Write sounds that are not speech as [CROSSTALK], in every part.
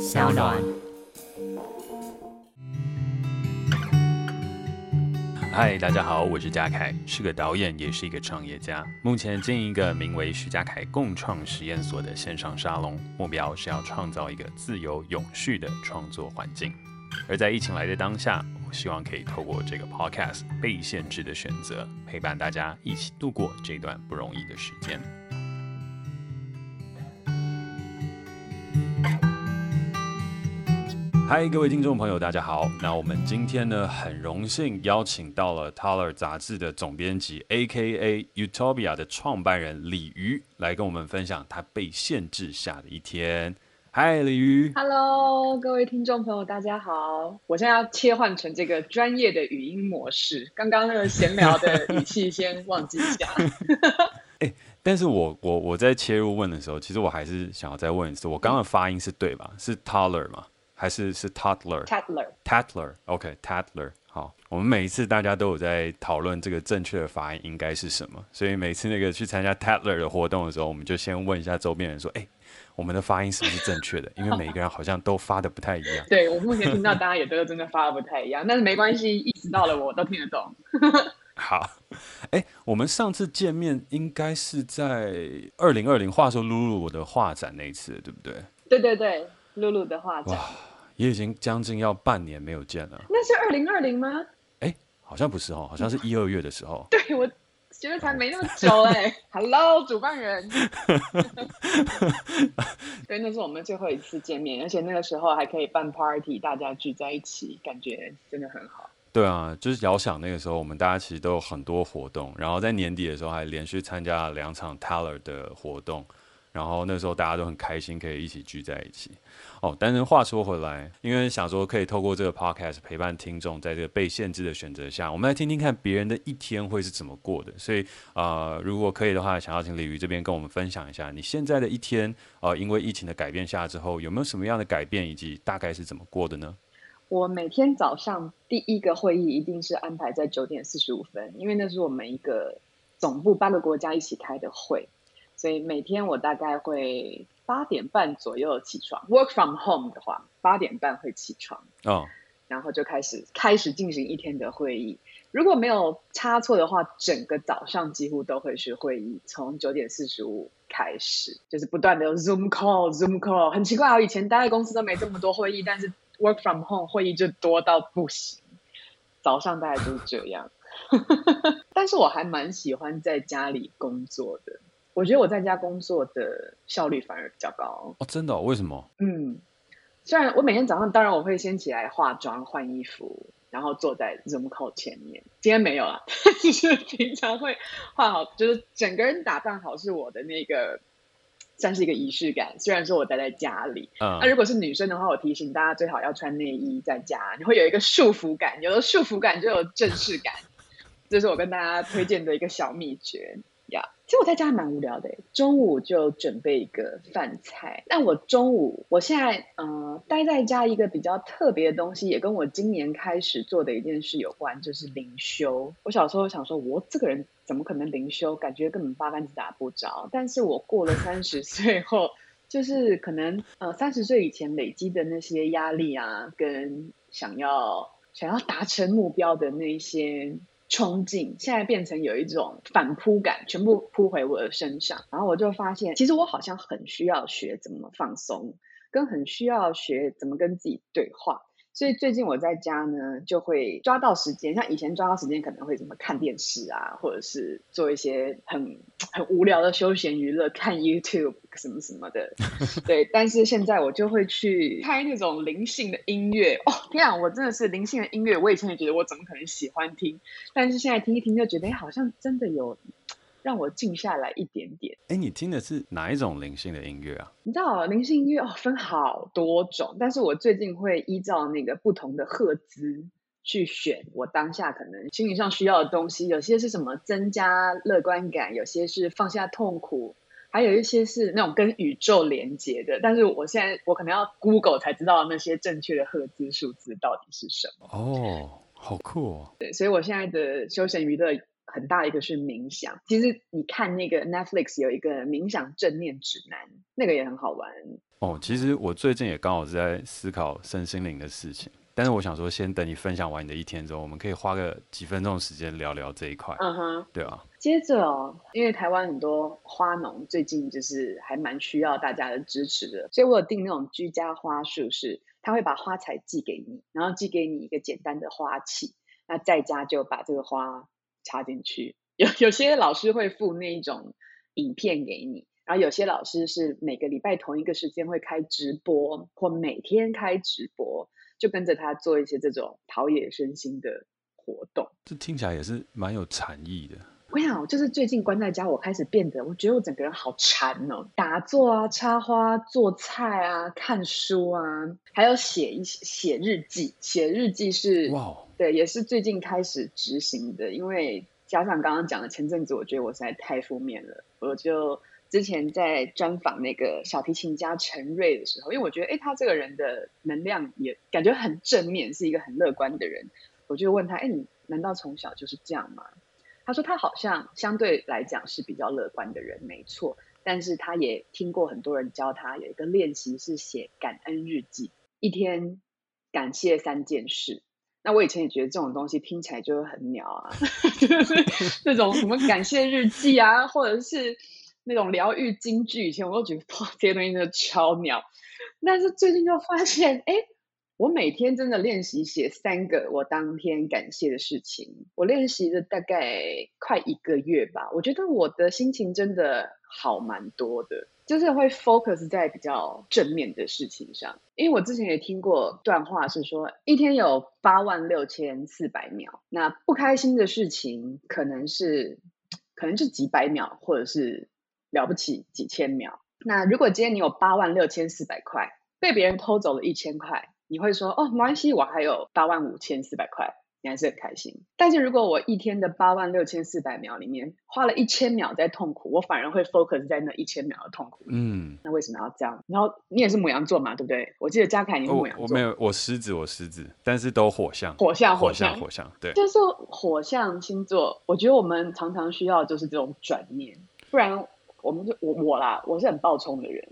小暖。嗨，大家好，我是嘉凯，是个导演，也是一个创业家。目前经营一个名为徐嘉凯共创实验所的线上沙龙，目标是要创造一个自由永续的创作环境。而在疫情来的当下，我希望可以透过这个 podcast 被限制的选择，陪伴大家一起度过这段不容易的时间。嗨，各位听众朋友，大家好。那我们今天呢，很荣幸邀请到了《Taller》杂志的总编辑，A.K.A. Utopia 的创办人李瑜，来跟我们分享他被限制下的一天。嗨，李瑜。Hello，各位听众朋友，大家好。我现在要切换成这个专业的语音模式，刚刚那个闲聊的语气先忘记一下。[LAUGHS] 欸，但是我我我在切入问的时候，其实我还是想要再问一次，我刚刚的发音是对吧？是 Taller 吗？还是是 Tatler，Tatler，OK，Tatler。好，我们每一次大家都有在讨论这个正确的发音应该是什么，所以每次那个去参加 Tatler 的活动的时候，我们就先问一下周边人说，哎，我们的发音是不是正确的？因为每一个人好像都发的不太一样。[LAUGHS] 对，我目前听到大家也都真的发的不太一样，但是没关系，意识到了我都听得懂。[LAUGHS] 好，哎，我们上次见面应该是在二零二零，话说露露的画展那一次，对不对？对对对，露露的画展。也已经将近要半年没有见了。那是二零二零吗？哎，好像不是哦，好像是一二月的时候。[LAUGHS] 对，我觉得才没那么久哎。[LAUGHS] [LAUGHS] Hello，主办人。对，那是我们最后一次见面，而且那个时候还可以办 party，大家聚在一起，感觉真的很好。对啊，就是遥想那个时候，我们大家其实都有很多活动，然后在年底的时候还连续参加了两场 Taller 的活动。然后那时候大家都很开心，可以一起聚在一起。哦，但是话说回来，因为想说可以透过这个 podcast 陪伴听众，在这个被限制的选择下，我们来听听看别人的一天会是怎么过的。所以，呃，如果可以的话，想要请李瑜这边跟我们分享一下，你现在的一天，呃，因为疫情的改变下之后，有没有什么样的改变，以及大概是怎么过的呢？我每天早上第一个会议一定是安排在九点四十五分，因为那是我们一个总部八个国家一起开的会。所以每天我大概会八点半左右起床，work from home 的话，八点半会起床，哦，然后就开始开始进行一天的会议。如果没有差错的话，整个早上几乎都会是会议，从九点四十五开始，就是不断的有 Zoom call，Zoom call，很奇怪啊，以前待在公司都没这么多会议，但是 work from home 会议就多到不行，早上大概就是这样。[LAUGHS] 但是我还蛮喜欢在家里工作的。我觉得我在家工作的效率反而比较高哦，真的哦？为什么？嗯，虽然我每天早上当然我会先起来化妆、换衣服，然后坐在 Zoom call 前面。今天没有了，[LAUGHS] 只是平常会化好，就是整个人打扮好是我的那个算是一个仪式感。虽然说我待在家里，嗯，那如果是女生的话，我提醒大家最好要穿内衣在家，你会有一个束缚感，有了束缚感就有正式感。[LAUGHS] 这是我跟大家推荐的一个小秘诀。Yeah. 其实我在家还蛮无聊的，中午就准备一个饭菜。但我中午，我现在呃待在家，一个比较特别的东西，也跟我今年开始做的一件事有关，就是灵修。我小时候想说，我这个人怎么可能灵修？感觉根本八竿子打不着。但是我过了三十岁后，[LAUGHS] 就是可能呃三十岁以前累积的那些压力啊，跟想要想要达成目标的那些。冲劲现在变成有一种反扑感，全部扑回我的身上，然后我就发现，其实我好像很需要学怎么放松，跟很需要学怎么跟自己对话。所以最近我在家呢，就会抓到时间，像以前抓到时间可能会怎么看电视啊，或者是做一些很很无聊的休闲娱乐，看 YouTube 什么什么的。[LAUGHS] 对，但是现在我就会去开那种灵性的音乐。哦，天啊，我真的是灵性的音乐，我以前也觉得我怎么可能喜欢听，但是现在听一听就觉得，哎，好像真的有。让我静下来一点点。哎，你听的是哪一种灵性的音乐啊？你知道灵性音乐哦，分好多种，但是我最近会依照那个不同的赫兹去选我当下可能心理上需要的东西。有些是什么增加乐观感，有些是放下痛苦，还有一些是那种跟宇宙连接的。但是我现在我可能要 Google 才知道那些正确的赫兹数字到底是什么。哦，好酷哦！对，所以我现在的休闲娱乐。很大一个是冥想，其实你看那个 Netflix 有一个冥想正念指南，那个也很好玩。哦，其实我最近也刚好是在思考身心灵的事情，但是我想说，先等你分享完你的一天之后，我们可以花个几分钟的时间聊聊这一块。嗯哼，对啊。接着哦，因为台湾很多花农最近就是还蛮需要大家的支持的，所以我有订那种居家花束，是他会把花材寄给你，然后寄给你一个简单的花器，那在家就把这个花插进去。有 [LAUGHS] 有些老师会附那一种影片给你。然后有些老师是每个礼拜同一个时间会开直播，或每天开直播，就跟着他做一些这种陶冶身心的活动。这听起来也是蛮有禅意的。我想，就是最近关在家，我开始变得，我觉得我整个人好馋哦，打坐啊、插花、做菜啊、看书啊，还有写一写日记。写日记是哇，对，也是最近开始执行的，因为加上刚刚讲的前阵子，我觉得我实在太负面了，我就。之前在专访那个小提琴家陈瑞的时候，因为我觉得，哎，他这个人的能量也感觉很正面，是一个很乐观的人。我就问他，哎，你难道从小就是这样吗？他说他好像相对来讲是比较乐观的人，没错。但是他也听过很多人教他有一个练习是写感恩日记，一天感谢三件事。那我以前也觉得这种东西听起来就很鸟啊，[LAUGHS] 就是那种什么感谢日记啊，或者是。那种疗愈金句，以前我都觉得哇，这些东西真的超鸟。但是最近就发现，哎，我每天真的练习写三个我当天感谢的事情。我练习了大概快一个月吧，我觉得我的心情真的好蛮多的，就是会 focus 在比较正面的事情上。因为我之前也听过段话是说，一天有八万六千四百秒，那不开心的事情可能是可能是几百秒，或者是。了不起几千秒。那如果今天你有八万六千四百块，被别人偷走了一千块，你会说哦，没关系，我还有八万五千四百块，你还是很开心。但是如果我一天的八万六千四百秒里面花了一千秒在痛苦，我反而会 focus 在那一千秒的痛苦。嗯，那为什么要这样？然后你也是牡羊座嘛，对不对？我记得嘉凯你是牡羊座。我，我没有，我狮子，我狮子，但是都火象，火象，火象，火象，对，就是火象星座。我觉得我们常常需要就是这种转念，不然。我们就我我啦，我是很暴冲的人，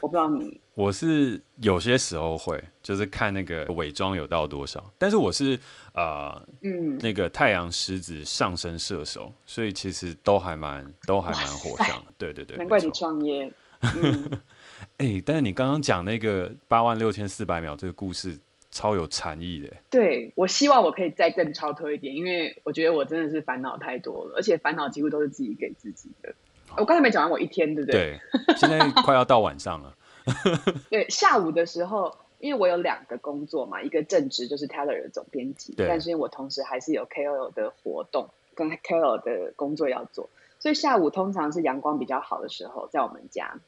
我不知道你。[LAUGHS] 我是有些时候会，就是看那个伪装有到多少，但是我是呃，嗯，那个太阳狮子上升射手，所以其实都还蛮都还蛮火象的，对对对。难怪你创业。[LAUGHS] 哎、但是你刚刚讲那个八万六千四百秒这个故事超有禅意的。对，我希望我可以再更超脱一点，因为我觉得我真的是烦恼太多了，而且烦恼几乎都是自己给自己的。我刚才没讲完，我一天对不对？对，现在快要到晚上了。[LAUGHS] 对，下午的时候，因为我有两个工作嘛，一个正职就是 Teller 的总编辑，但是因为我同时还是有 KOL 的活动跟 KOL 的工作要做，所以下午通常是阳光比较好的时候，在我们家，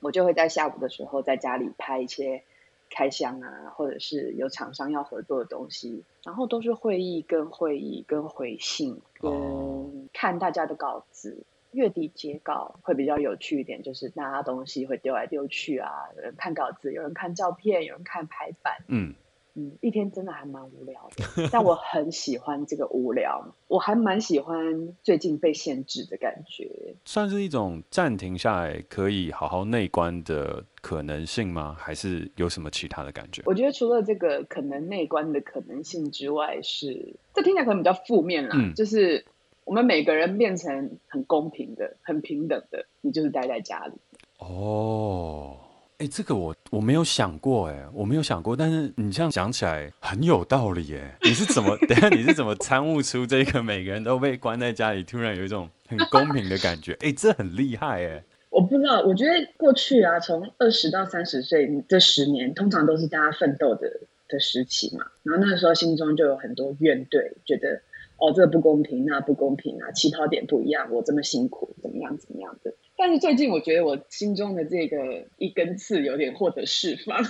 我就会在下午的时候在家里拍一些开箱啊，或者是有厂商要合作的东西，然后都是会议跟会议跟回信跟看大家的稿子。哦月底结稿会比较有趣一点，就是大家东西会丢来丢去啊，有人看稿子，有人看照片，有人看排版，嗯嗯，一天真的还蛮无聊的，但我很喜欢这个无聊，我还蛮喜欢最近被限制的感觉，算是一种暂停下来可以好好内观的可能性吗？还是有什么其他的感觉？我觉得除了这个可能内观的可能性之外是，是这听起来可能比较负面啦，嗯、就是。我们每个人变成很公平的、很平等的，你就是待在家里。哦，哎，这个我我没有想过，哎，我没有想过。但是你这样讲起来很有道理，哎，你是怎么？[LAUGHS] 等下你是怎么参悟出这个每个人都被关在家里，突然有一种很公平的感觉？哎，这很厉害，哎。我不知道，我觉得过去啊，从二十到三十岁这十年，通常都是大家奋斗的的时期嘛。然后那个时候心中就有很多怨怼，觉得。哦，这个不公平，那不公平啊！起跑点不一样，我这么辛苦，怎么样，怎么样的？但是最近我觉得我心中的这个一根刺有点获得释放。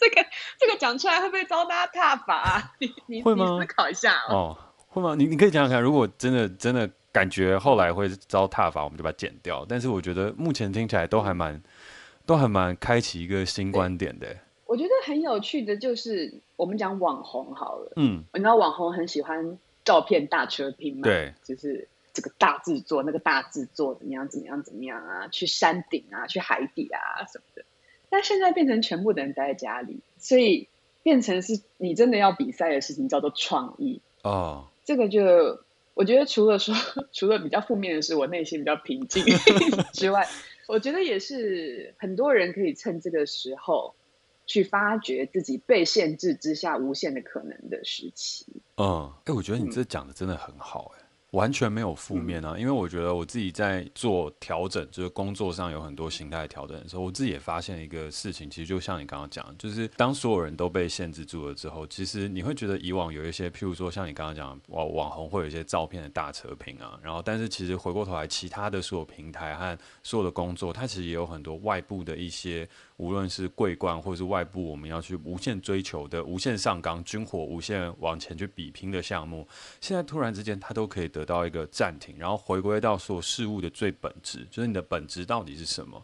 这个这个讲出来会不会遭大家踏伐啊？你你会吗？你思考一下哦。哦，会吗？你你可以想想看，如果真的真的感觉后来会遭踏伐，我们就把它剪掉。但是我觉得目前听起来都还蛮都还蛮开启一个新观点的。我觉得很有趣的就是，我们讲网红好了，嗯，你知道网红很喜欢照片大车拼嘛？对，就是这个大制作，那个大制作怎么样怎么样怎么样啊？去山顶啊，去海底啊什么的。但现在变成全部的人待在家里，所以变成是你真的要比赛的事情叫做创意哦。这个就我觉得除了说 [LAUGHS] 除了比较负面的是我内心比较平静 [LAUGHS] 之外，我觉得也是很多人可以趁这个时候去发掘自己被限制之下无限的可能的时期。嗯，哎，我觉得你这讲的真的很好，哎。完全没有负面啊，因为我觉得我自己在做调整，就是工作上有很多形态调整的时候，我自己也发现一个事情，其实就像你刚刚讲，就是当所有人都被限制住了之后，其实你会觉得以往有一些，譬如说像你刚刚讲，网网红会有一些照片的大扯屏啊，然后但是其实回过头来，其他的所有平台和所有的工作，它其实也有很多外部的一些。无论是桂冠，或者是外部，我们要去无限追求的、无限上纲、军火无限往前去比拼的项目，现在突然之间，它都可以得到一个暂停，然后回归到所有事物的最本质，就是你的本质到底是什么。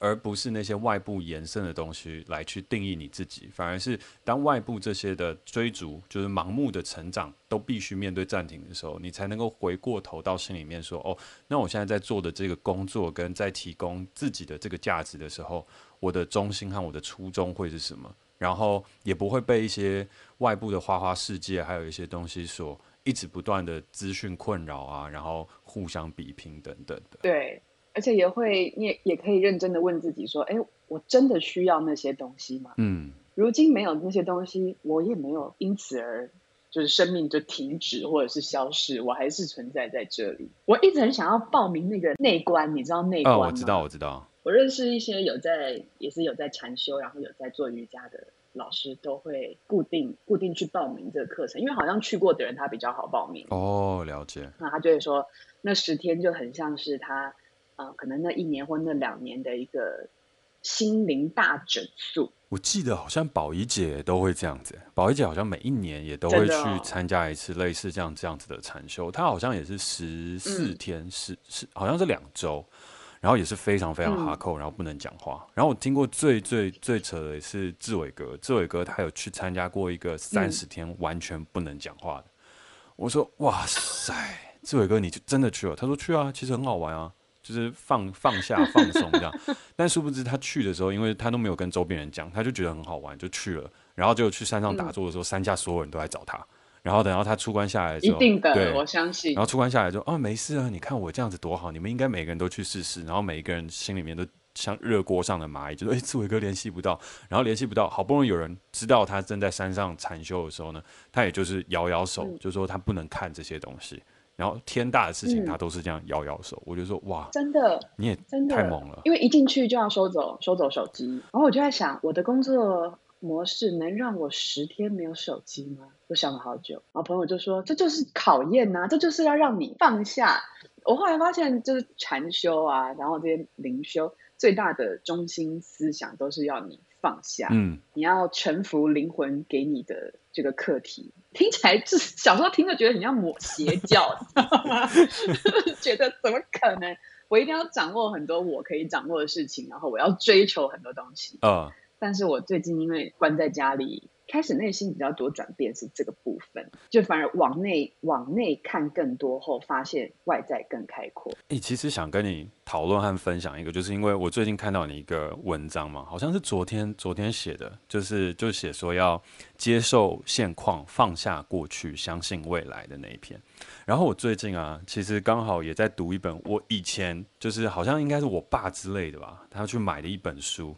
而不是那些外部延伸的东西来去定义你自己，反而是当外部这些的追逐，就是盲目的成长，都必须面对暂停的时候，你才能够回过头到心里面说：哦，那我现在在做的这个工作，跟在提供自己的这个价值的时候，我的中心和我的初衷会是什么？然后也不会被一些外部的花花世界，还有一些东西所一直不断的资讯困扰啊，然后互相比拼等等的。对。而且也会，你也也可以认真的问自己说：“哎，我真的需要那些东西吗？”嗯，如今没有那些东西，我也没有因此而就是生命就停止或者是消失，我还是存在在这里。我一直很想要报名那个内观，你知道内观吗？哦，我知道，我知道。我认识一些有在，也是有在禅修，然后有在做瑜伽的老师，都会固定固定去报名这个课程，因为好像去过的人他比较好报名。哦，了解。那他就会说，那十天就很像是他。啊、呃，可能那一年或那两年的一个心灵大整肃。我记得好像宝仪姐都会这样子，宝仪姐好像每一年也都会去参加一次类似这样这样子的禅修，她好像也是十四天，十十、嗯、好像是两周，然后也是非常非常哈扣，然后不能讲话。然后我听过最最最扯的是志伟哥，志伟哥他有去参加过一个三十天完全不能讲话的。嗯、我说哇塞，志伟哥你就真的去了？他说去啊，其实很好玩啊。就是放放下放松这样，[LAUGHS] 但殊不知他去的时候，因为他都没有跟周边人讲，他就觉得很好玩，就去了。然后就去山上打坐的时候，嗯、山下所有人都来找他。然后等到他出关下来的时候，一定的，对，我相信。然后出关下来就哦，没事啊，你看我这样子多好，你们应该每个人都去试试。然后每一个人心里面都像热锅上的蚂蚁，就说：“哎，志伟哥联系不到。”然后联系不到，好不容易有人知道他正在山上禅修的时候呢，他也就是摇摇手，嗯、就说他不能看这些东西。然后天大的事情，他都是这样摇摇手。嗯、我就说哇，真的，你也真的太猛了。因为一进去就要收走收走手机，然后我就在想，我的工作模式能让我十天没有手机吗？我想了好久。然后朋友就说，这就是考验呐、啊，这就是要让你放下。我后来发现，就是禅修啊，然后这些灵修最大的中心思想都是要你放下。嗯，你要臣服灵魂给你的这个课题。听起来就是小时候听着觉得你要抹邪教？[LAUGHS] 觉得怎么可能？我一定要掌握很多我可以掌握的事情，然后我要追求很多东西。啊！但是我最近因为关在家里。开始内心比较多转变是这个部分，就反而往内往内看更多后，发现外在更开阔。诶，其实想跟你讨论和分享一个，就是因为我最近看到你一个文章嘛，好像是昨天昨天写的，就是就写说要接受现况，放下过去，相信未来的那一篇。然后我最近啊，其实刚好也在读一本我以前就是好像应该是我爸之类的吧，他去买的一本书。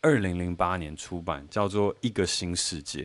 二零零八年出版，叫做《一个新世界》，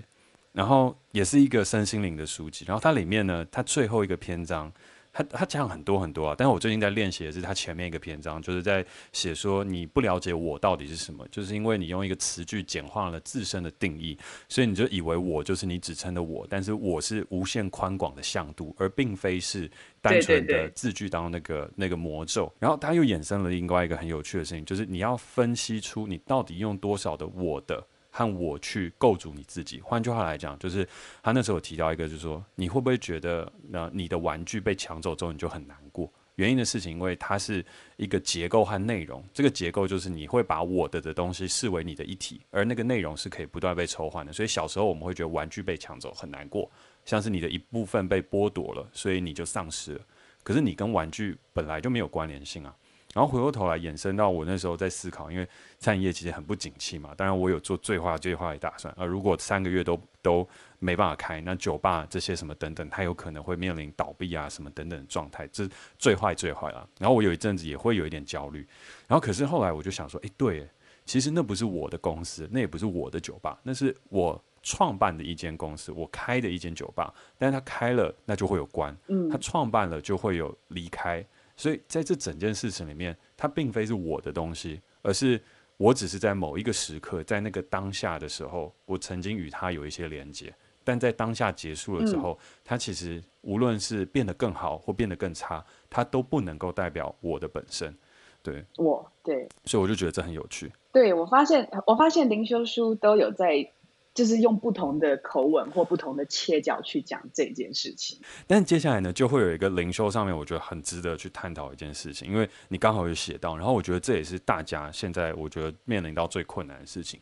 然后也是一个身心灵的书籍。然后它里面呢，它最后一个篇章。他他讲很多很多啊，但是我最近在练习的是他前面一个篇章，就是在写说你不了解我到底是什么，就是因为你用一个词句简化了自身的定义，所以你就以为我就是你指称的我，但是我是无限宽广的向度，而并非是单纯的字句当中那个那个魔咒。然后他又衍生了另外一个很有趣的事情，就是你要分析出你到底用多少的我的。和我去构筑你自己。换句话来讲，就是他那时候提到一个，就是说你会不会觉得，那你的玩具被抢走之后你就很难过？原因的事情，因为它是一个结构和内容。这个结构就是你会把我的的东西视为你的一体，而那个内容是可以不断被抽换的。所以小时候我们会觉得玩具被抢走很难过，像是你的一部分被剥夺了，所以你就丧失了。可是你跟玩具本来就没有关联性啊。然后回过头来衍生到我那时候在思考，因为餐饮业其实很不景气嘛。当然我有做最坏最坏的打算，而如果三个月都都没办法开，那酒吧这些什么等等，它有可能会面临倒闭啊什么等等的状态，这最坏最坏了。然后我有一阵子也会有一点焦虑。然后可是后来我就想说，诶，对，其实那不是我的公司，那也不是我的酒吧，那是我创办的一间公司，我开的一间酒吧。但是他开了，那就会有关；嗯他创办了，就会有离开。所以在这整件事情里面，它并非是我的东西，而是我只是在某一个时刻，在那个当下的时候，我曾经与它有一些连接。但在当下结束了之后，嗯、它其实无论是变得更好或变得更差，它都不能够代表我的本身。对，我对，所以我就觉得这很有趣。对，我发现，我发现灵修书都有在。就是用不同的口吻或不同的切角去讲这件事情。但接下来呢，就会有一个灵修上面，我觉得很值得去探讨一件事情，因为你刚好有写到，然后我觉得这也是大家现在我觉得面临到最困难的事情，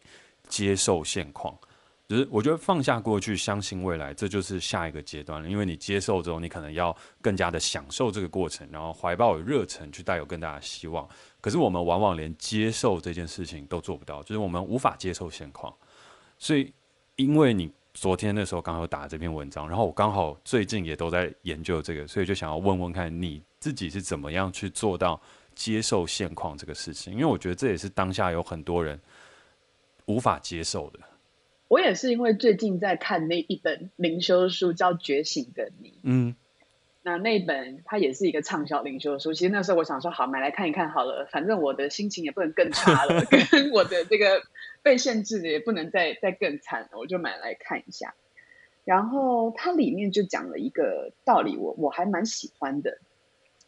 接受现况。就是我觉得放下过去，相信未来，这就是下一个阶段了。因为你接受之后，你可能要更加的享受这个过程，然后怀抱有热忱，去带有更大的希望。可是我们往往连接受这件事情都做不到，就是我们无法接受现况，所以。因为你昨天那时候刚好打这篇文章，然后我刚好最近也都在研究这个，所以就想要问问看你自己是怎么样去做到接受现况这个事情。因为我觉得这也是当下有很多人无法接受的。我也是因为最近在看那一本灵修书，叫《觉醒的你》。嗯。那那一本它也是一个畅销领袖的书。其实那时候我想说，好买来看一看好了，反正我的心情也不能更差了，[LAUGHS] 跟我的这个。被限制的也不能再再更惨了，我就买来看一下。然后它里面就讲了一个道理，我我还蛮喜欢的，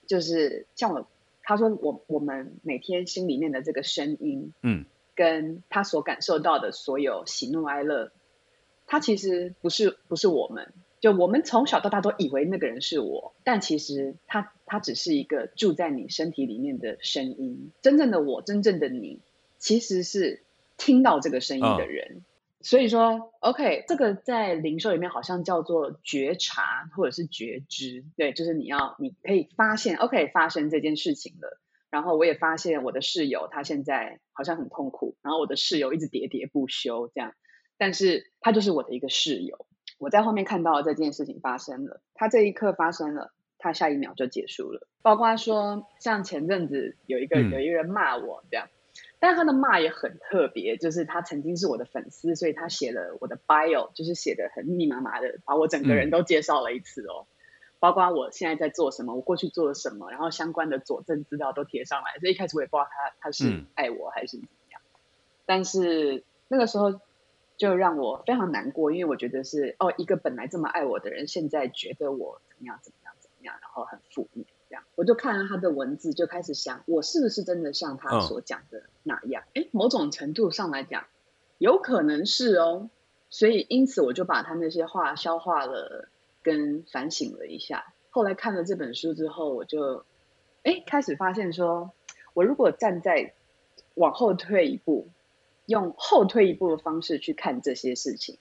就是像我他说我我们每天心里面的这个声音，嗯，跟他所感受到的所有喜怒哀乐，他其实不是不是我们，就我们从小到大都以为那个人是我，但其实他他只是一个住在你身体里面的声音，真正的我，真正的你，其实是。听到这个声音的人，哦、所以说，OK，这个在灵修里面好像叫做觉察或者是觉知，对，就是你要你可以发现，OK，发生这件事情了。然后我也发现我的室友他现在好像很痛苦，然后我的室友一直喋喋不休这样，但是他就是我的一个室友。我在后面看到这件事情发生了，他这一刻发生了，他下一秒就结束了。包括说，像前阵子有一个、嗯、有一个人骂我这样。但他的骂也很特别，就是他曾经是我的粉丝，所以他写了我的 bio，就是写的很密密麻麻的，把我整个人都介绍了一次哦，嗯、包括我现在在做什么，我过去做了什么，然后相关的佐证资料都贴上来。所以一开始我也不知道他他是爱我还是怎么样，嗯、但是那个时候就让我非常难过，因为我觉得是哦，一个本来这么爱我的人，现在觉得我怎么样怎么样怎么样，然后很负面这样。我就看了他的文字，就开始想，我是不是真的像他所讲的那样？哎、哦，某种程度上来讲，有可能是哦。所以因此，我就把他那些话消化了，跟反省了一下。后来看了这本书之后，我就哎开始发现说，我如果站在往后退一步，用后退一步的方式去看这些事情，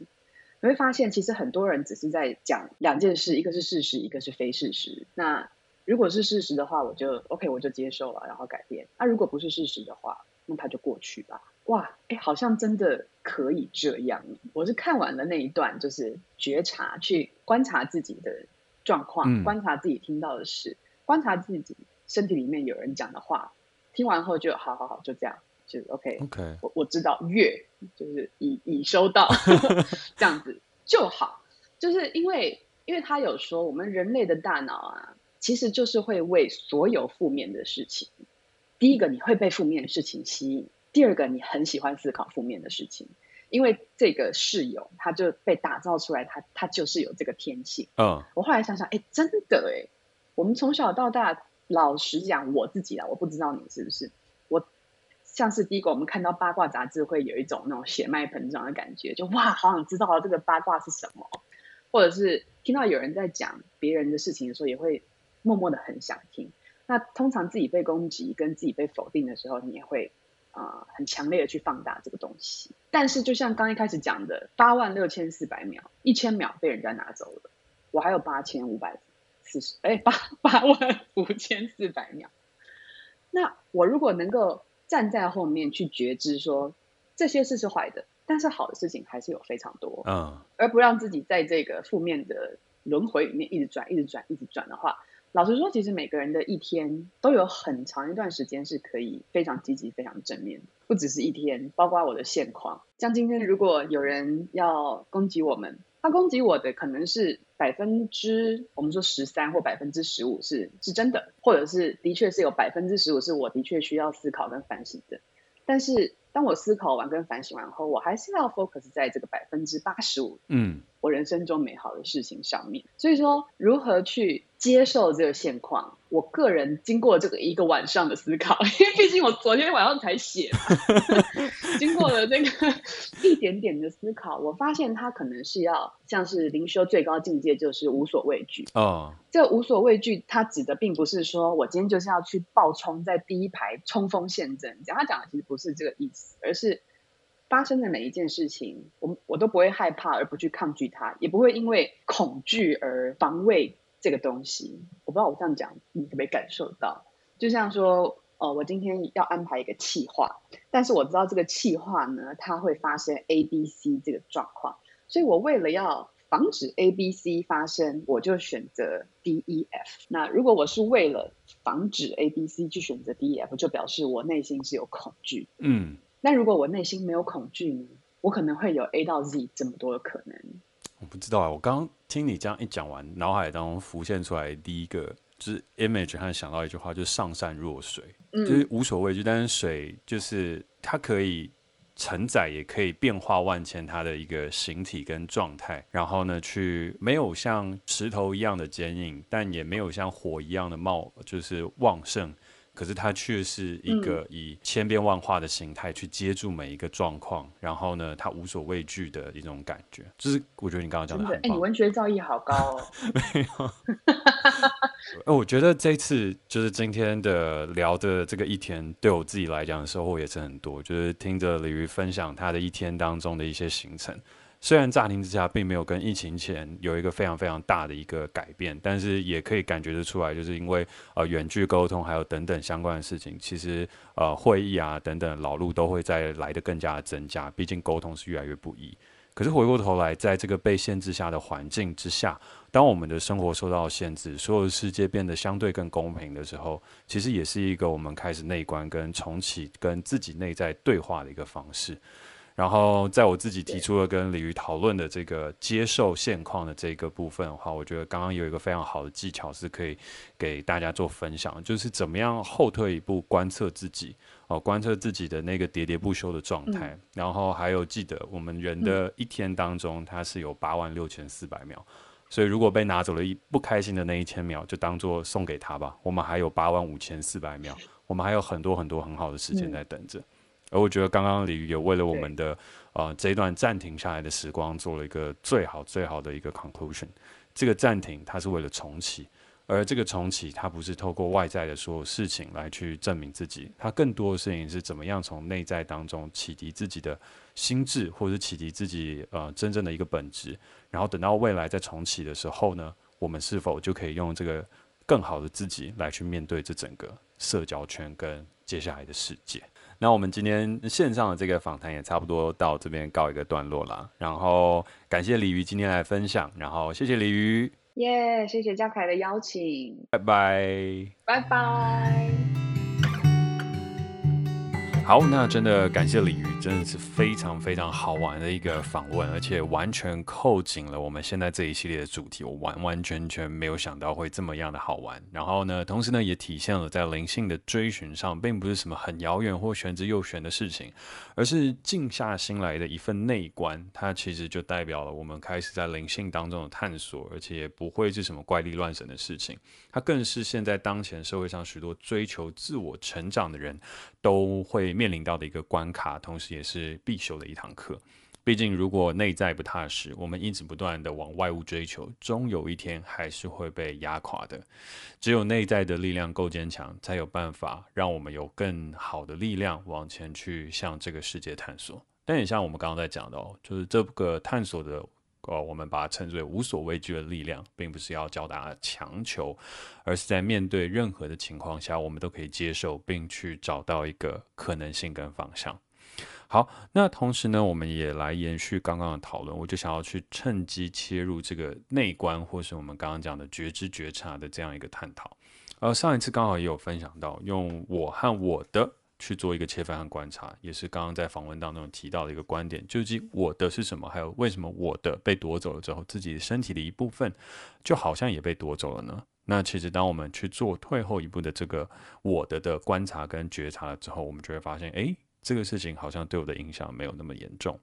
你会发现，其实很多人只是在讲两件事，一个是事实，一个是非事实。那如果是事实的话，我就 OK，我就接受了，然后改变。那、啊、如果不是事实的话，那它就过去吧。哇，哎，好像真的可以这样。我是看完了那一段，就是觉察，去观察自己的状况，嗯、观察自己听到的事，观察自己身体里面有人讲的话。听完后就好好好，就这样，就 OK。OK，我我知道，月就是已已收到，[LAUGHS] 这样子就好。就是因为，因为他有说，我们人类的大脑啊。其实就是会为所有负面的事情，第一个你会被负面的事情吸引，第二个你很喜欢思考负面的事情，因为这个室友他就被打造出来，他他就是有这个天性。嗯，我后来想想，哎，真的哎，我们从小到大，老实讲，我自己啊，我不知道你是不是，我像是第一个，我们看到八卦杂志会有一种那种血脉膨胀的感觉，就哇，好想知道这个八卦是什么，或者是听到有人在讲别人的事情的时候，也会。默默的很想听，那通常自己被攻击跟自己被否定的时候，你也会、呃、很强烈的去放大这个东西。但是就像刚一开始讲的，八万六千四百秒，一千秒被人家拿走了，我还有八千五百四十，哎，八八万五千四百秒。那我如果能够站在后面去觉知说这些事是坏的，但是好的事情还是有非常多，嗯，而不让自己在这个负面的轮回里面一直转、一直转、一直转的话。老实说，其实每个人的一天都有很长一段时间是可以非常积极、非常正面，不只是一天，包括我的现况。像今天，如果有人要攻击我们，他攻击我的可能是百分之我们说十三或百分之十五是是真的，或者是的确是有百分之十五是我的确需要思考跟反省的。但是当我思考完跟反省完后，我还是要 focus 在这个百分之八十五，嗯，我人生中美好的事情上面。所以说，如何去接受这个现况，我个人经过这个一个晚上的思考，[LAUGHS] 因为毕竟我昨天晚上才写嘛，[LAUGHS] 经过了这个 [LAUGHS] 一点点的思考，我发现他可能是要像是灵修最高境界，就是无所畏惧。哦，这无所畏惧，他指的并不是说我今天就是要去爆冲在第一排冲锋陷阵，讲他讲的其实不是这个意思，而是发生的每一件事情，我我都不会害怕而不去抗拒它，也不会因为恐惧而防卫。这个东西，我不知道我这样讲你可不可以感受到？就像说，呃，我今天要安排一个气化，但是我知道这个气化呢，它会发生 A、B、C 这个状况，所以我为了要防止 A、B、C 发生，我就选择 D、E、F。那如果我是为了防止 A、B、C 去选择 D、E、F，就表示我内心是有恐惧。嗯，那如果我内心没有恐惧呢？我可能会有 A 到 Z 这么多的可能。我不知道啊，我刚刚听你这样一讲完，脑海当中浮现出来第一个就是 image，和想到一句话，就是上善若水，嗯、就是无所畏惧。但是水就是它可以承载，也可以变化万千，它的一个形体跟状态。然后呢，去没有像石头一样的坚硬，但也没有像火一样的冒，就是旺盛。可是它却是一个以千变万化的形态去接住每一个状况，嗯、然后呢，它无所畏惧的一种感觉，就是我觉得你刚刚讲的很棒。哎，你文学造诣好高哦。[LAUGHS] 没有。[LAUGHS] 我觉得这次就是今天的聊的这个一天，对我自己来讲的收获也是很多，就是听着鲤鱼分享他的一天当中的一些行程。虽然乍听之下并没有跟疫情前有一个非常非常大的一个改变，但是也可以感觉得出来，就是因为呃远距沟通还有等等相关的事情，其实呃会议啊等等劳碌都会在来得更加的增加，毕竟沟通是越来越不易。可是回过头来，在这个被限制下的环境之下，当我们的生活受到限制，所有世界变得相对更公平的时候，其实也是一个我们开始内观跟重启跟自己内在对话的一个方式。然后，在我自己提出了跟鲤鱼讨论的这个接受现况的这个部分的话，我觉得刚刚有一个非常好的技巧是可以给大家做分享，就是怎么样后退一步观测自己哦，观测自己的那个喋喋不休的状态。嗯、然后还有记得，我们人的一天当中，它是有八万六千四百秒，所以如果被拿走了一不开心的那一千秒，就当做送给他吧。我们还有八万五千四百秒，我们还有很多很多很好的时间在等着。嗯而我觉得刚刚鲤鱼也为了我们的呃这一段暂停下来的时光做了一个最好最好的一个 conclusion。这个暂停它是为了重启，而这个重启它不是透过外在的所有事情来去证明自己，它更多的事情是怎么样从内在当中启迪自己的心智，或者是启迪自己呃真正的一个本质。然后等到未来再重启的时候呢，我们是否就可以用这个更好的自己来去面对这整个社交圈跟接下来的世界？那我们今天线上的这个访谈也差不多到这边告一个段落了，然后感谢鲤鱼今天来分享，然后谢谢鲤鱼，耶，yeah, 谢谢嘉凯的邀请，拜拜，拜拜。好，那真的感谢鲤鱼，真的是非常非常好玩的一个访问，而且完全扣紧了我们现在这一系列的主题。我完完全全没有想到会这么样的好玩。然后呢，同时呢，也体现了在灵性的追寻上，并不是什么很遥远或玄之又玄的事情，而是静下心来的一份内观。它其实就代表了我们开始在灵性当中的探索，而且也不会是什么怪力乱神的事情。它更是现在当前社会上许多追求自我成长的人都会面临到的一个关卡，同时也是必修的一堂课。毕竟，如果内在不踏实，我们一直不断地往外物追求，终有一天还是会被压垮的。只有内在的力量够坚强，才有办法让我们有更好的力量往前去向这个世界探索。但也像我们刚刚在讲的哦，就是这个探索的呃，我们把它称之为无所畏惧的力量，并不是要教大家强求，而是在面对任何的情况下，我们都可以接受，并去找到一个可能性跟方向。好，那同时呢，我们也来延续刚刚的讨论，我就想要去趁机切入这个内观，或是我们刚刚讲的觉知觉察的这样一个探讨。呃，上一次刚好也有分享到，用我和我的。去做一个切分和观察，也是刚刚在访问当中提到的一个观点，究竟我的是什么？还有为什么我的被夺走了之后，自己身体的一部分就好像也被夺走了呢？那其实当我们去做退后一步的这个我的的观察跟觉察了之后，我们就会发现，哎，这个事情好像对我的影响没有那么严重。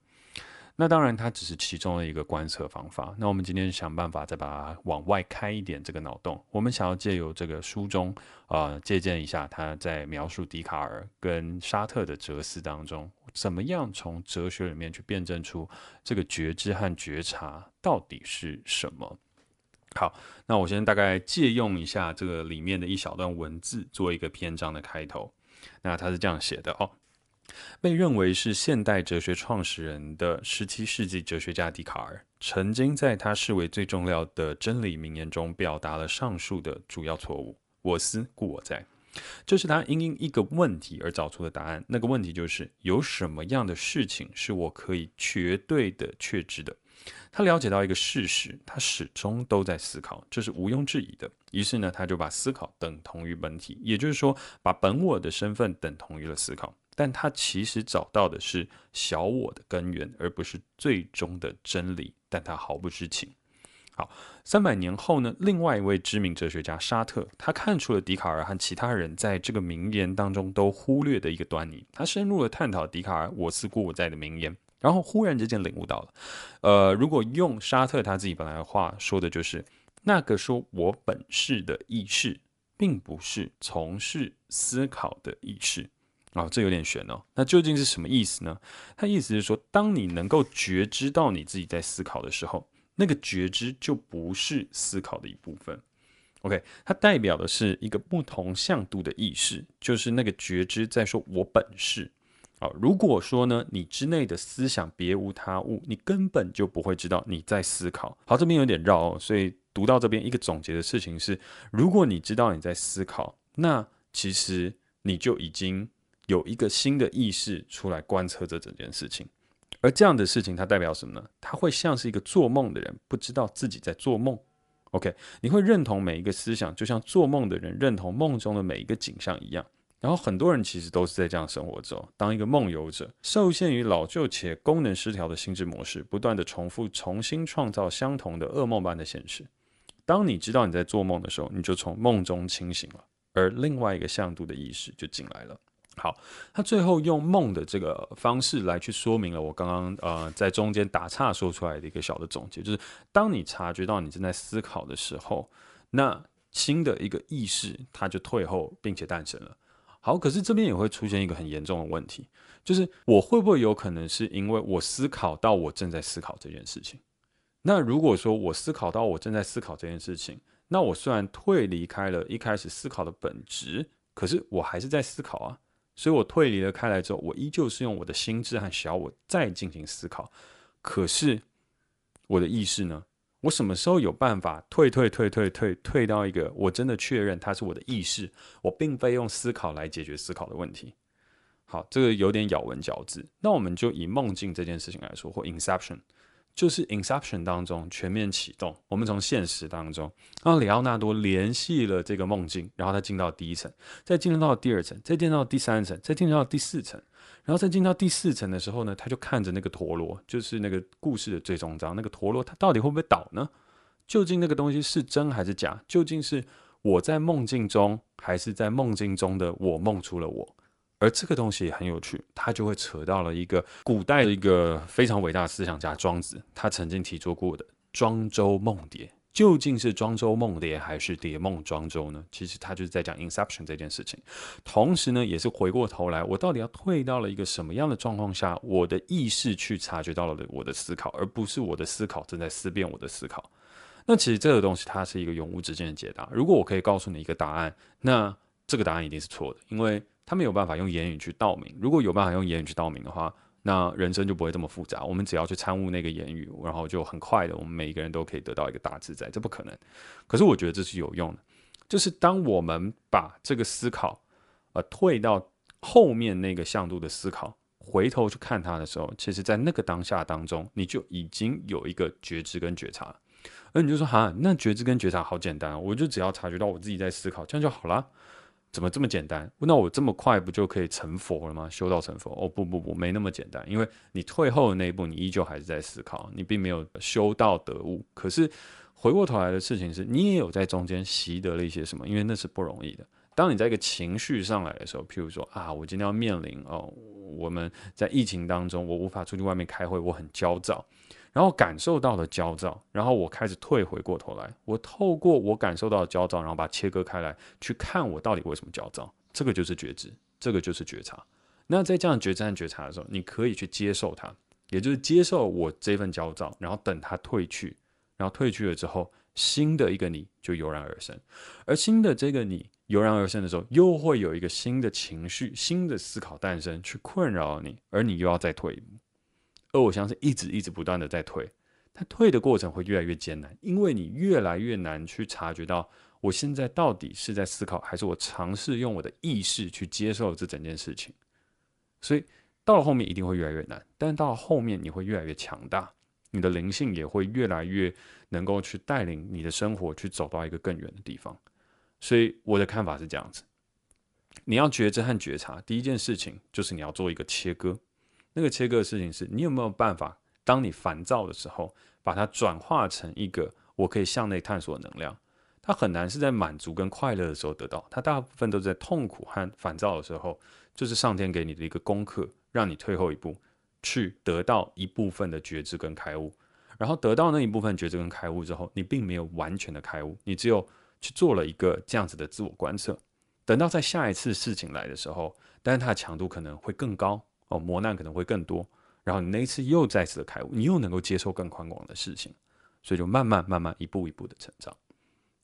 那当然，它只是其中的一个观测方法。那我们今天想办法再把它往外开一点，这个脑洞。我们想要借由这个书中，呃，借鉴一下他在描述笛卡尔跟沙特的哲思当中，怎么样从哲学里面去辩证出这个觉知和觉察到底是什么。好，那我先大概借用一下这个里面的一小段文字，做一个篇章的开头。那他是这样写的哦。被认为是现代哲学创始人的十七世纪哲学家笛卡尔，曾经在他视为最重要的真理名言中表达了上述的主要错误：“我思故我在。”这是他因应一个问题而找出的答案。那个问题就是：有什么样的事情是我可以绝对的确知的？他了解到一个事实，他始终都在思考，这是毋庸置疑的。于是呢，他就把思考等同于本体，也就是说，把本我的身份等同于了思考。但他其实找到的是小我的根源，而不是最终的真理。但他毫不知情。好，三百年后呢，另外一位知名哲学家沙特，他看出了笛卡尔和其他人在这个名言当中都忽略的一个端倪。他深入的探讨笛卡尔“我思故我在”的名言，然后忽然之间领悟到了，呃，如果用沙特他自己本来的话说的就是，那个说我本是的意识，并不是从事思考的意识。啊、哦，这有点悬哦。那究竟是什么意思呢？他意思是说，当你能够觉知到你自己在思考的时候，那个觉知就不是思考的一部分。OK，它代表的是一个不同向度的意识，就是那个觉知在说“我本是”。啊、如果说呢，你之内的思想别无他物，你根本就不会知道你在思考。好，这边有点绕哦，所以读到这边一个总结的事情是：如果你知道你在思考，那其实你就已经。有一个新的意识出来观测这整件事情，而这样的事情它代表什么呢？它会像是一个做梦的人不知道自己在做梦。OK，你会认同每一个思想，就像做梦的人认同梦中的每一个景象一样。然后很多人其实都是在这样生活中，当一个梦游者，受限于老旧且功能失调的心智模式，不断地重复、重新创造相同的噩梦般的现实。当你知道你在做梦的时候，你就从梦中清醒了，而另外一个向度的意识就进来了。好，他最后用梦的这个方式来去说明了我刚刚呃在中间打岔说出来的一个小的总结，就是当你察觉到你正在思考的时候，那新的一个意识它就退后并且诞生了。好，可是这边也会出现一个很严重的问题，就是我会不会有可能是因为我思考到我正在思考这件事情？那如果说我思考到我正在思考这件事情，那我虽然退离开了一开始思考的本质，可是我还是在思考啊。所以我退离了开来之后，我依旧是用我的心智和小我在进行思考。可是我的意识呢？我什么时候有办法退退退退退退到一个我真的确认它是我的意识？我并非用思考来解决思考的问题。好，这个有点咬文嚼字。那我们就以梦境这件事情来说，或 Inception。就是 Inception 当中全面启动，我们从现实当中，然后里奥纳多联系了这个梦境，然后他进到第一层，再进入到第二层，再进到第三层，再进入到第四层，然后再进到第四层的时候呢，他就看着那个陀螺，就是那个故事的最终章，那个陀螺它到底会不会倒呢？究竟那个东西是真还是假？究竟是我在梦境中，还是在梦境中的我梦出了我？而这个东西也很有趣，它就会扯到了一个古代的一个非常伟大的思想家庄子，他曾经提出过的庄周梦蝶，究竟是庄周梦蝶还是蝶梦庄周呢？其实他就是在讲 inception 这件事情，同时呢，也是回过头来，我到底要退到了一个什么样的状况下，我的意识去察觉到了我的思考，而不是我的思考正在思辨我的思考。那其实这个东西它是一个永无止境的解答。如果我可以告诉你一个答案，那这个答案一定是错的，因为。他没有办法用言语去道明。如果有办法用言语去道明的话，那人生就不会这么复杂。我们只要去参悟那个言语，然后就很快的，我们每一个人都可以得到一个大自在。这不可能，可是我觉得这是有用的。就是当我们把这个思考，呃，退到后面那个向度的思考，回头去看它的时候，其实，在那个当下当中，你就已经有一个觉知跟觉察了。而你就说，哈，那觉知跟觉察好简单啊，我就只要察觉到我自己在思考，这样就好了。怎么这么简单？那我这么快不就可以成佛了吗？修道成佛？哦，不不不，没那么简单。因为你退后的那一步，你依旧还是在思考，你并没有修道得悟。可是回过头来的事情是，你也有在中间习得了一些什么？因为那是不容易的。当你在一个情绪上来的时候，譬如说啊，我今天要面临哦，我们在疫情当中，我无法出去外面开会，我很焦躁。然后感受到了焦躁，然后我开始退回过头来，我透过我感受到的焦躁，然后把它切割开来，去看我到底为什么焦躁。这个就是觉知，这个就是觉察。那在这样觉知和觉察的时候，你可以去接受它，也就是接受我这份焦躁，然后等它退去，然后退去了之后，新的一个你就油然而生。而新的这个你油然而生的时候，又会有一个新的情绪、新的思考诞生，去困扰你，而你又要再退一步。而我相信，一直一直不断的在退，它退的过程会越来越艰难，因为你越来越难去察觉到，我现在到底是在思考，还是我尝试用我的意识去接受这整件事情。所以到了后面一定会越来越难，但到了后面你会越来越强大，你的灵性也会越来越能够去带领你的生活去走到一个更远的地方。所以我的看法是这样子：你要觉知和觉察，第一件事情就是你要做一个切割。那个切割的事情是你有没有办法，当你烦躁的时候，把它转化成一个我可以向内探索的能量。它很难是在满足跟快乐的时候得到，它大部分都是在痛苦和烦躁的时候，就是上天给你的一个功课，让你退后一步，去得到一部分的觉知跟开悟。然后得到那一部分觉知跟开悟之后，你并没有完全的开悟，你只有去做了一个这样子的自我观测。等到在下一次事情来的时候，但是它的强度可能会更高。哦，磨难可能会更多，然后你那一次又再次的开悟，你又能够接受更宽广的事情，所以就慢慢慢慢一步一步的成长。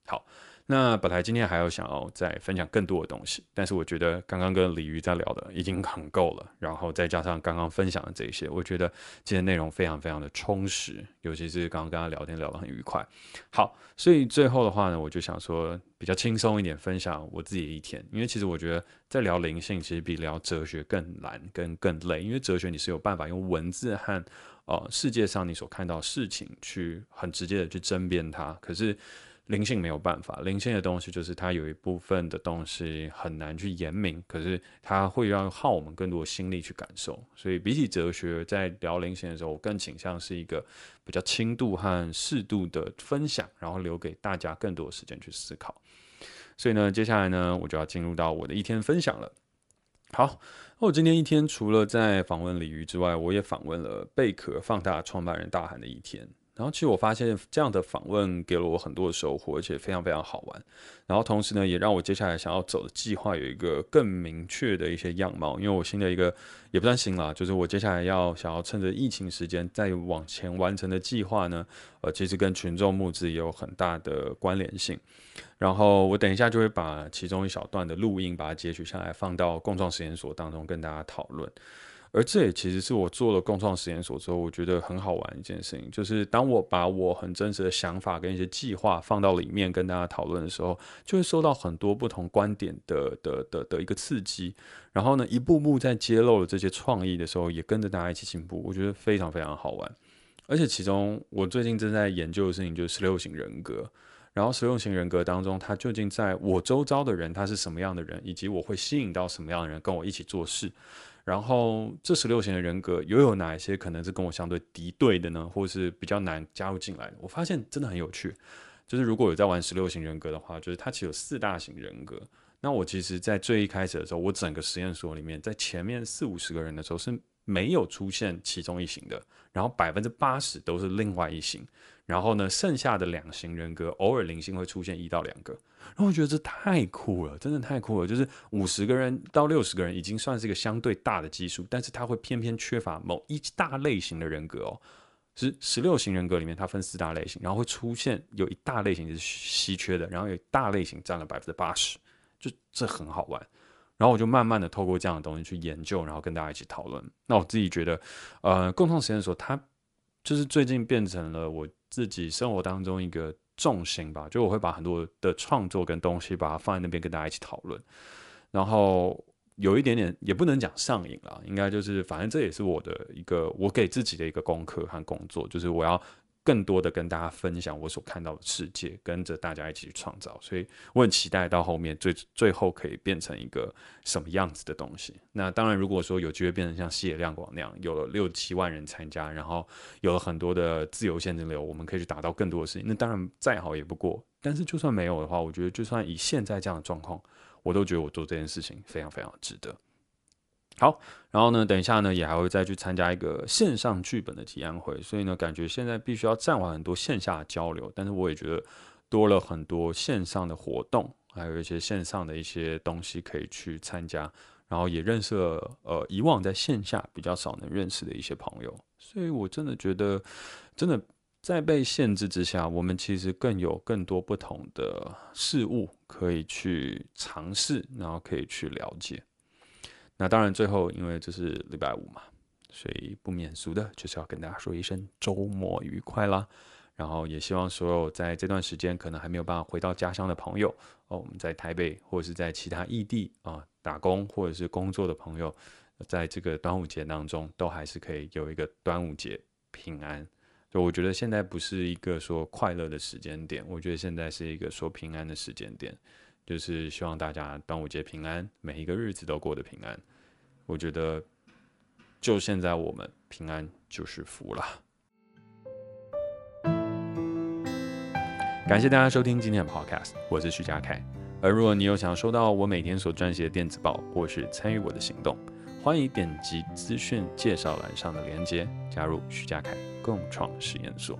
好，那本来今天还有想要再分享更多的东西，但是我觉得刚刚跟鲤鱼在聊的已经很够了，然后再加上刚刚分享的这些，我觉得今天内容非常非常的充实，尤其是刚刚跟他聊天聊得很愉快。好，所以最后的话呢，我就想说。比较轻松一点，分享我自己的一天。因为其实我觉得，在聊灵性，其实比聊哲学更难，跟更累。因为哲学你是有办法用文字和呃世界上你所看到事情去很直接的去争辩它，可是。灵性没有办法，灵性的东西就是它有一部分的东西很难去言明，可是它会要耗我们更多的心力去感受。所以比起哲学，在聊灵性的时候，我更倾向是一个比较轻度和适度的分享，然后留给大家更多的时间去思考。所以呢，接下来呢，我就要进入到我的一天分享了。好，我今天一天除了在访问鲤鱼之外，我也访问了贝壳放大创办人大韩的一天。然后其实我发现这样的访问给了我很多的收获，而且非常非常好玩。然后同时呢，也让我接下来想要走的计划有一个更明确的一些样貌。因为我新的一个也不算新啦，就是我接下来要想要趁着疫情时间再往前完成的计划呢，呃，其实跟群众募资也有很大的关联性。然后我等一下就会把其中一小段的录音把它截取下来，放到共创实验所当中跟大家讨论。而这也其实是我做了共创实验所之后，我觉得很好玩一件事情，就是当我把我很真实的想法跟一些计划放到里面跟大家讨论的时候，就会受到很多不同观点的的的的一个刺激。然后呢，一步步在揭露了这些创意的时候，也跟着大家一起进步，我觉得非常非常好玩。而且其中我最近正在研究的事情就是十六型人格，然后十六型人格当中，他究竟在我周遭的人他是什么样的人，以及我会吸引到什么样的人跟我一起做事。然后这十六型的人格又有哪一些可能是跟我相对敌对的呢？或是比较难加入进来的？我发现真的很有趣，就是如果有在玩十六型人格的话，就是它其实有四大型人格。那我其实，在最一开始的时候，我整个实验所里面，在前面四五十个人的时候是没有出现其中一型的，然后百分之八十都是另外一型。然后呢，剩下的两型人格偶尔零星会出现一到两个，然后我觉得这太酷了，真的太酷了。就是五十个人到六十个人已经算是一个相对大的基数，但是它会偏偏缺乏某一大类型的人格哦。是十六型人格里面，它分四大类型，然后会出现有一大类型是稀缺的，然后有一大类型占了百分之八十，就这很好玩。然后我就慢慢的透过这样的东西去研究，然后跟大家一起讨论。那我自己觉得，呃，共创实验所它就是最近变成了我自己生活当中一个重心吧，就我会把很多的创作跟东西把它放在那边跟大家一起讨论，然后有一点点也不能讲上瘾了，应该就是反正这也是我的一个我给自己的一个功课和工作，就是我要。更多的跟大家分享我所看到的世界，跟着大家一起去创造，所以我很期待到后面最最后可以变成一个什么样子的东西。那当然，如果说有机会变成像西野亮广那样，有了六七万人参加，然后有了很多的自由现金流，我们可以去达到更多的事情。那当然再好也不过。但是就算没有的话，我觉得就算以现在这样的状况，我都觉得我做这件事情非常非常值得。好，然后呢，等一下呢，也还会再去参加一个线上剧本的提案会，所以呢，感觉现在必须要暂缓很多线下的交流，但是我也觉得多了很多线上的活动，还有一些线上的一些东西可以去参加，然后也认识了呃以往在线下比较少能认识的一些朋友，所以我真的觉得，真的在被限制之下，我们其实更有更多不同的事物可以去尝试，然后可以去了解。那当然，最后因为这是礼拜五嘛，所以不免俗的就是要跟大家说一声周末愉快啦。然后也希望所有在这段时间可能还没有办法回到家乡的朋友哦，我们在台北或者是在其他异地啊打工或者是工作的朋友，在这个端午节当中都还是可以有一个端午节平安。就我觉得现在不是一个说快乐的时间点，我觉得现在是一个说平安的时间点。就是希望大家端午节平安，每一个日子都过得平安。我觉得，就现在我们平安就是福了。感谢大家收听今天的 Podcast，我是徐佳凯。而如果你有想收到我每天所撰写的电子报，或是参与我的行动，欢迎点击资讯介绍栏上的链接，加入徐佳凯共创实验所。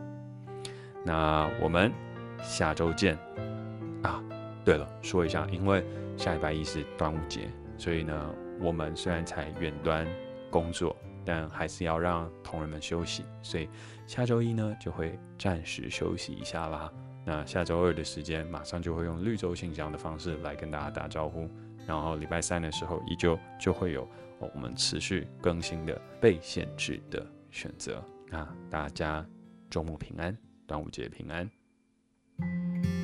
那我们下周见啊！对了，说一下，因为下礼拜一是端午节，所以呢，我们虽然才远端工作，但还是要让同仁们休息，所以下周一呢就会暂时休息一下啦。那下周二的时间，马上就会用绿洲信箱的方式来跟大家打招呼，然后礼拜三的时候，依旧就会有我们持续更新的被限制的选择。那大家周末平安，端午节平安。